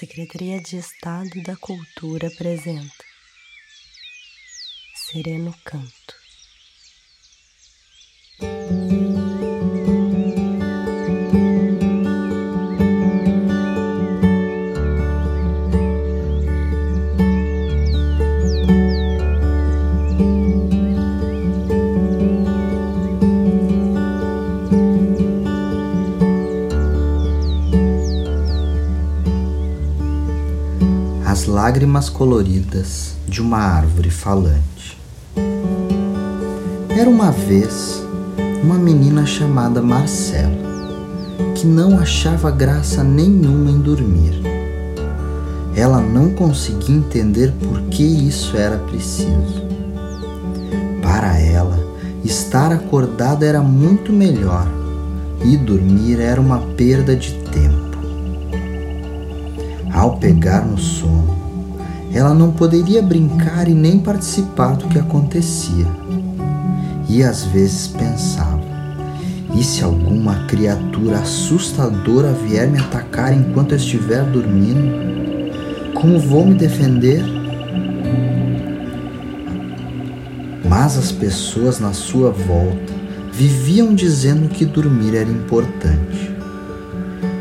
Secretaria de Estado da Cultura apresenta Sereno Canto. Lágrimas coloridas de uma árvore falante. Era uma vez uma menina chamada Marcela, que não achava graça nenhuma em dormir. Ela não conseguia entender por que isso era preciso. Para ela, estar acordada era muito melhor e dormir era uma perda de tempo. Ao pegar no sono, ela não poderia brincar e nem participar do que acontecia. E às vezes pensava: e se alguma criatura assustadora vier me atacar enquanto eu estiver dormindo? Como vou me defender? Mas as pessoas na sua volta viviam dizendo que dormir era importante.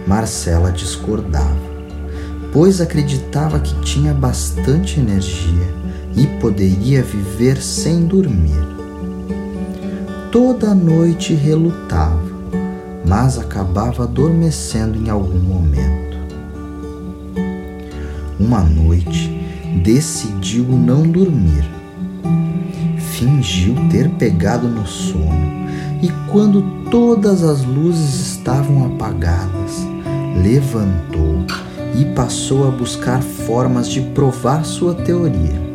Marcela discordava pois acreditava que tinha bastante energia e poderia viver sem dormir. Toda noite relutava, mas acabava adormecendo em algum momento. Uma noite decidiu não dormir. Fingiu ter pegado no sono e, quando todas as luzes estavam apagadas, levantou e passou a buscar formas de provar sua teoria.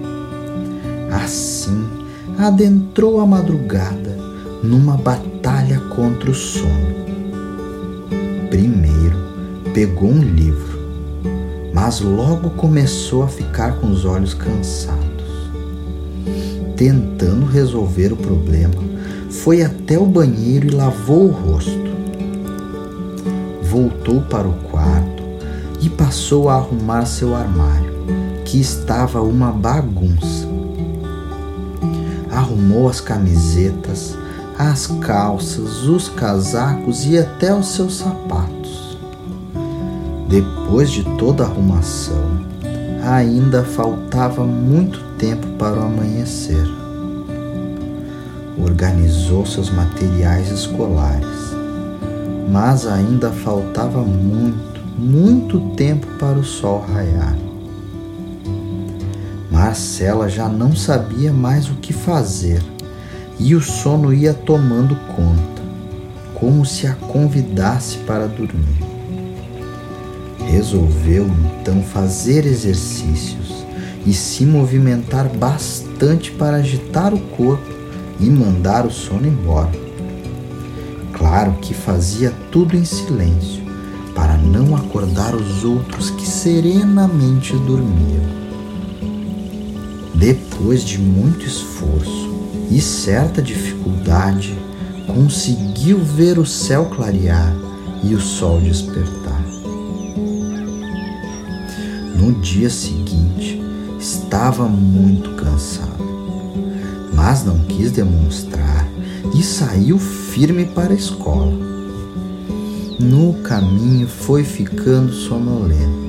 Assim, adentrou a madrugada numa batalha contra o sono. Primeiro, pegou um livro, mas logo começou a ficar com os olhos cansados. Tentando resolver o problema, foi até o banheiro e lavou o rosto. Voltou para o quarto e passou a arrumar seu armário, que estava uma bagunça. Arrumou as camisetas, as calças, os casacos e até os seus sapatos. Depois de toda a arrumação, ainda faltava muito tempo para o amanhecer. Organizou seus materiais escolares, mas ainda faltava muito muito tempo para o sol raiar. Marcela já não sabia mais o que fazer e o sono ia tomando conta, como se a convidasse para dormir. Resolveu então fazer exercícios e se movimentar bastante para agitar o corpo e mandar o sono embora. Claro que fazia tudo em silêncio não acordar os outros que serenamente dormiam. Depois de muito esforço e certa dificuldade, conseguiu ver o céu clarear e o sol despertar. No dia seguinte, estava muito cansado, mas não quis demonstrar e saiu firme para a escola no caminho foi ficando sonolento.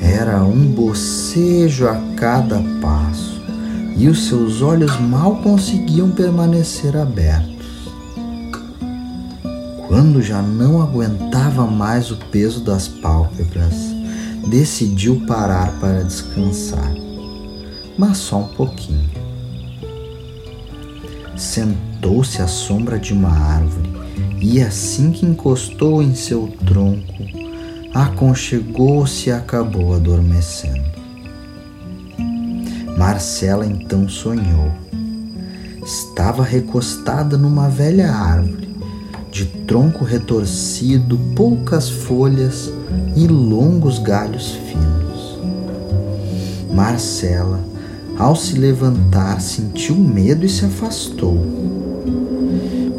Era um bocejo a cada passo e os seus olhos mal conseguiam permanecer abertos. Quando já não aguentava mais o peso das pálpebras, decidiu parar para descansar, mas só um pouquinho. Sentou-se à sombra de uma árvore e assim que encostou em seu tronco, aconchegou-se e acabou adormecendo. Marcela então sonhou. Estava recostada numa velha árvore, de tronco retorcido, poucas folhas e longos galhos finos. Marcela, ao se levantar, sentiu medo e se afastou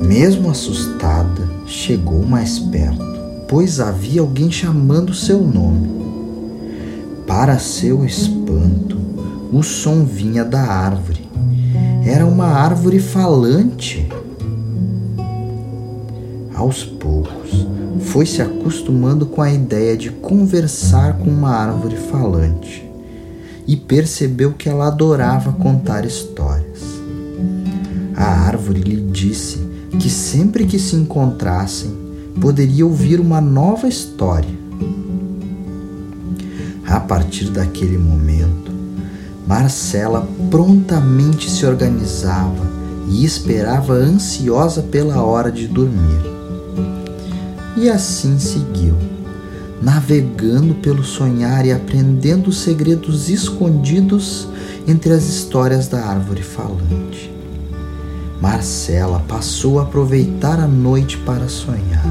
mesmo assustada, chegou mais perto, pois havia alguém chamando seu nome. Para seu espanto, o som vinha da árvore. Era uma árvore falante. Aos poucos, foi se acostumando com a ideia de conversar com uma árvore falante e percebeu que ela adorava contar histórias. A árvore lhe disse que sempre que se encontrassem, poderia ouvir uma nova história. A partir daquele momento, Marcela prontamente se organizava e esperava ansiosa pela hora de dormir. E assim seguiu, navegando pelo sonhar e aprendendo segredos escondidos entre as histórias da árvore falante. Marcela passou a aproveitar a noite para sonhar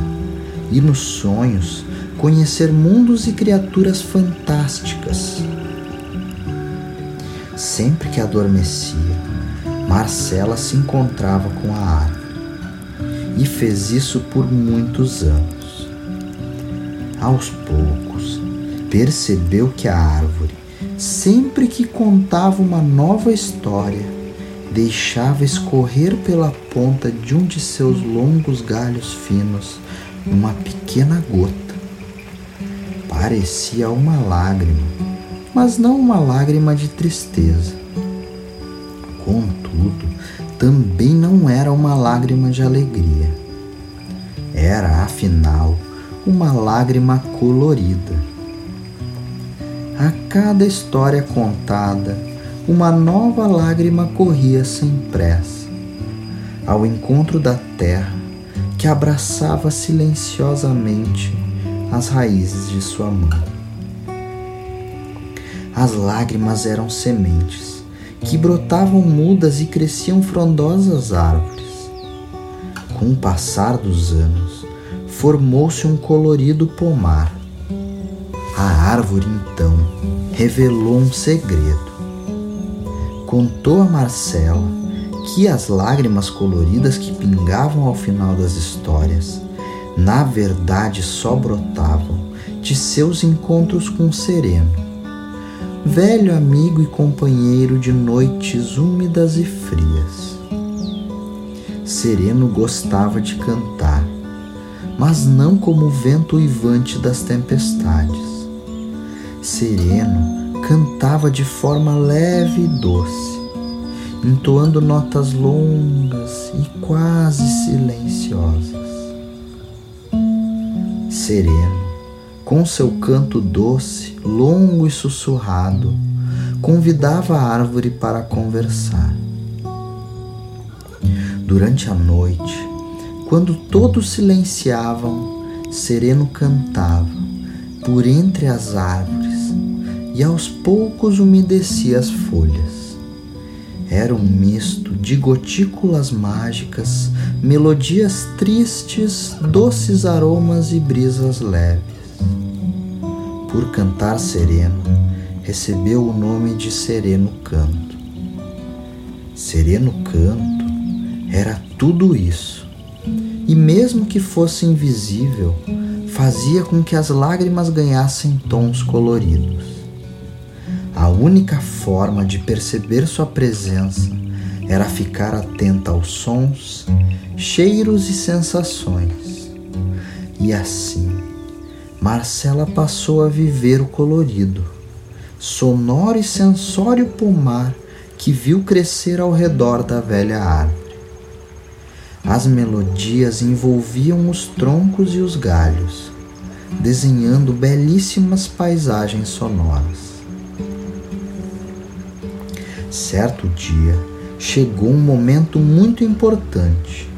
e nos sonhos conhecer mundos e criaturas fantásticas. Sempre que adormecia, Marcela se encontrava com a árvore e fez isso por muitos anos. Aos poucos, percebeu que a árvore, sempre que contava uma nova história, deixava escorrer pela ponta de um de seus longos galhos finos uma pequena gota. Parecia uma lágrima, mas não uma lágrima de tristeza. Contudo, também não era uma lágrima de alegria. Era, afinal, uma lágrima colorida. A cada história contada, uma nova lágrima corria sem pressa, ao encontro da terra que abraçava silenciosamente as raízes de sua mão. As lágrimas eram sementes que brotavam mudas e cresciam frondosas árvores. Com o passar dos anos, formou-se um colorido pomar. A árvore então revelou um segredo contou a Marcela que as lágrimas coloridas que pingavam ao final das histórias, na verdade só brotavam de seus encontros com Sereno, velho amigo e companheiro de noites úmidas e frias. Sereno gostava de cantar, mas não como o vento uivante das tempestades. Sereno cantava de forma leve e doce, entoando notas longas e quase silenciosas. Sereno, com seu canto doce, longo e sussurrado, convidava a árvore para conversar. Durante a noite, quando todos silenciavam, Sereno cantava por entre as árvores e aos poucos umedecia as folhas. Era um misto de gotículas mágicas, melodias tristes, doces aromas e brisas leves. Por cantar sereno, recebeu o nome de Sereno Canto. Sereno Canto era tudo isso, e mesmo que fosse invisível, fazia com que as lágrimas ganhassem tons coloridos. Única forma de perceber sua presença era ficar atenta aos sons, cheiros e sensações. E assim, Marcela passou a viver o colorido, sonoro e sensório pomar que viu crescer ao redor da velha árvore. As melodias envolviam os troncos e os galhos, desenhando belíssimas paisagens sonoras. Certo dia, chegou um momento muito importante.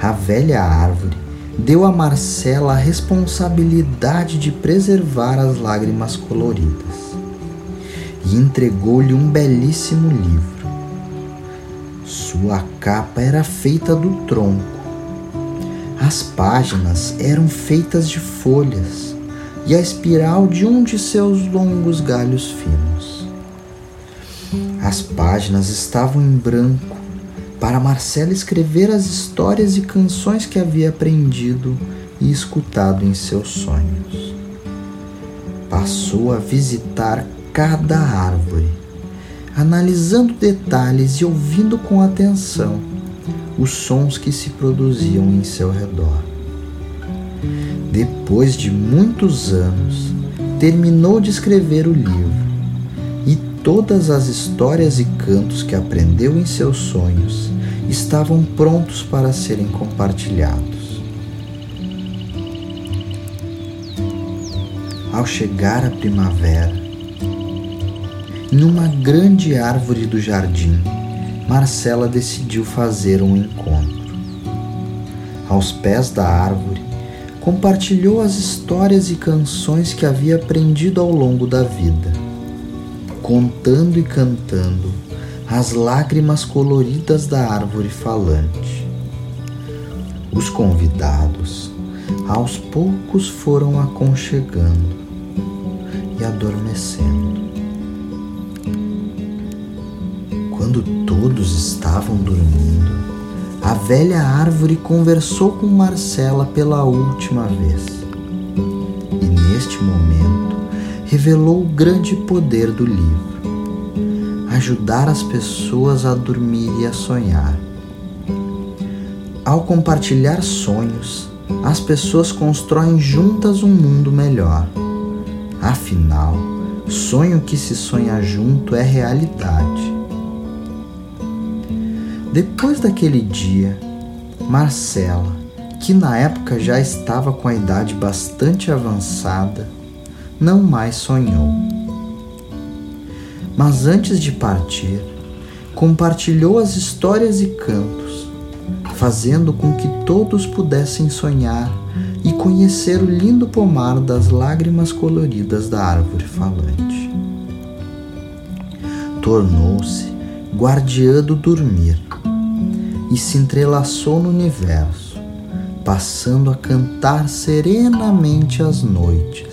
A velha árvore deu a Marcela a responsabilidade de preservar as lágrimas coloridas e entregou-lhe um belíssimo livro. Sua capa era feita do tronco. As páginas eram feitas de folhas e a espiral de um de seus longos galhos finos. As páginas estavam em branco para Marcela escrever as histórias e canções que havia aprendido e escutado em seus sonhos. passou a visitar cada árvore, analisando detalhes e ouvindo com atenção os sons que se produziam em seu redor. Depois de muitos anos, terminou de escrever o livro todas as histórias e cantos que aprendeu em seus sonhos estavam prontos para serem compartilhados. Ao chegar a primavera, em uma grande árvore do jardim, Marcela decidiu fazer um encontro. Aos pés da árvore, compartilhou as histórias e canções que havia aprendido ao longo da vida, contando e cantando as lágrimas coloridas da árvore falante. Os convidados, aos poucos, foram aconchegando e adormecendo. Quando todos estavam dormindo, a velha árvore conversou com Marcela pela última vez. E neste momento revelou o grande poder do livro: ajudar as pessoas a dormir e a sonhar. Ao compartilhar sonhos, as pessoas constroem juntas um mundo melhor. Afinal, sonho que se sonha junto é realidade. Depois daquele dia, Marcela, que na época já estava com a idade bastante avançada, não mais sonhou. Mas antes de partir, compartilhou as histórias e cantos, fazendo com que todos pudessem sonhar e conhecer o lindo pomar das lágrimas coloridas da árvore falante. Tornou-se guardiã do dormir e se entrelaçou no universo, passando a cantar serenamente as noites,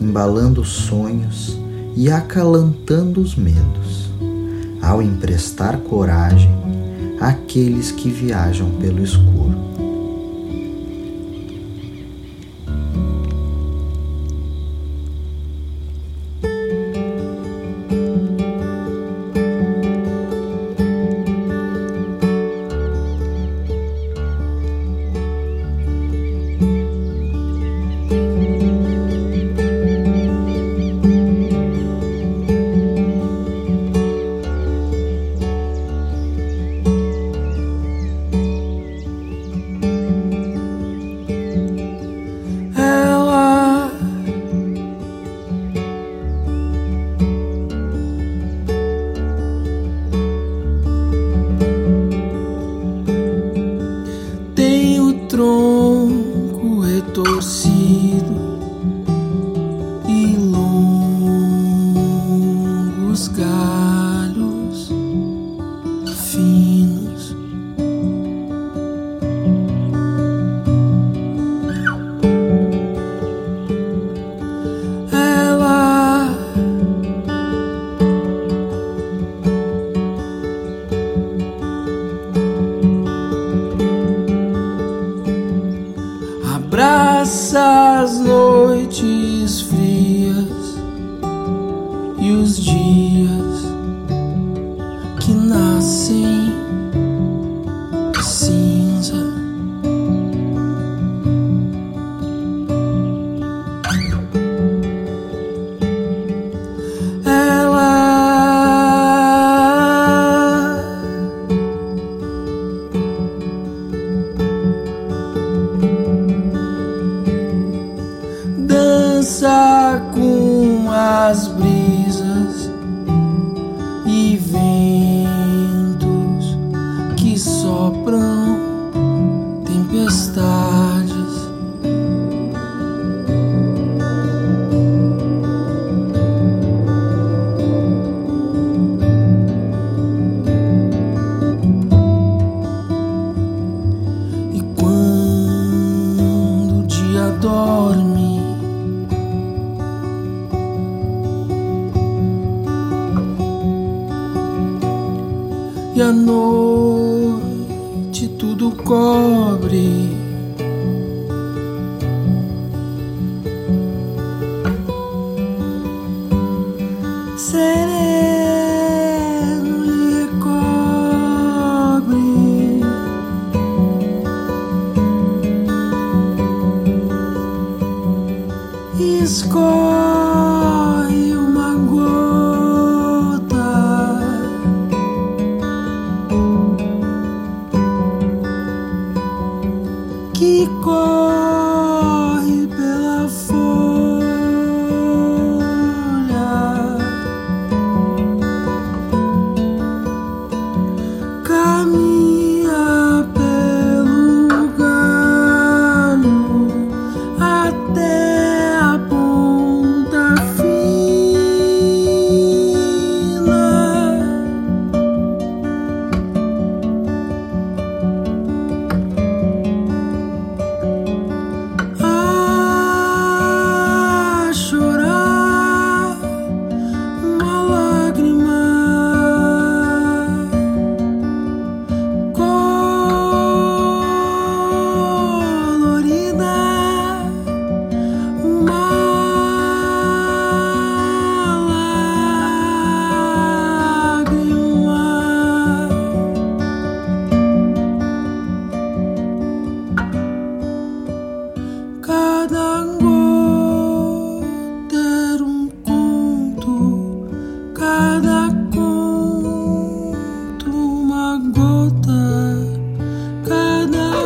embalando sonhos e acalantando os medos, ao emprestar coragem àqueles que viajam pelo escuro. E os dias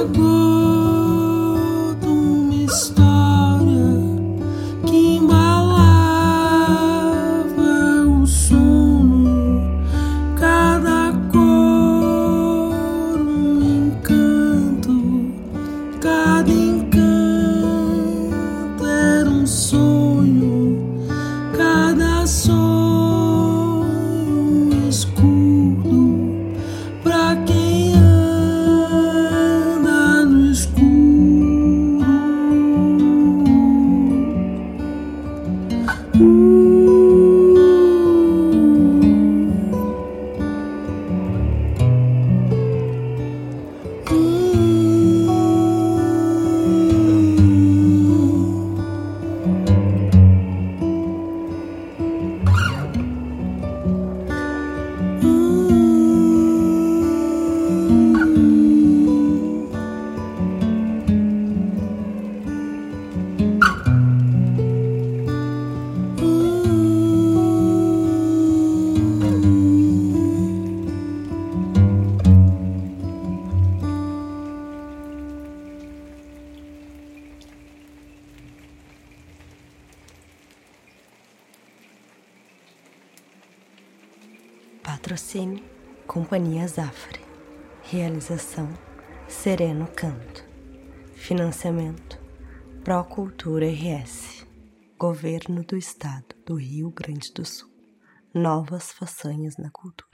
good. Rossini, Companhia Zafre. Realização Sereno Canto. Financiamento Procultura RS. Governo do Estado do Rio Grande do Sul. Novas façanhas na cultura.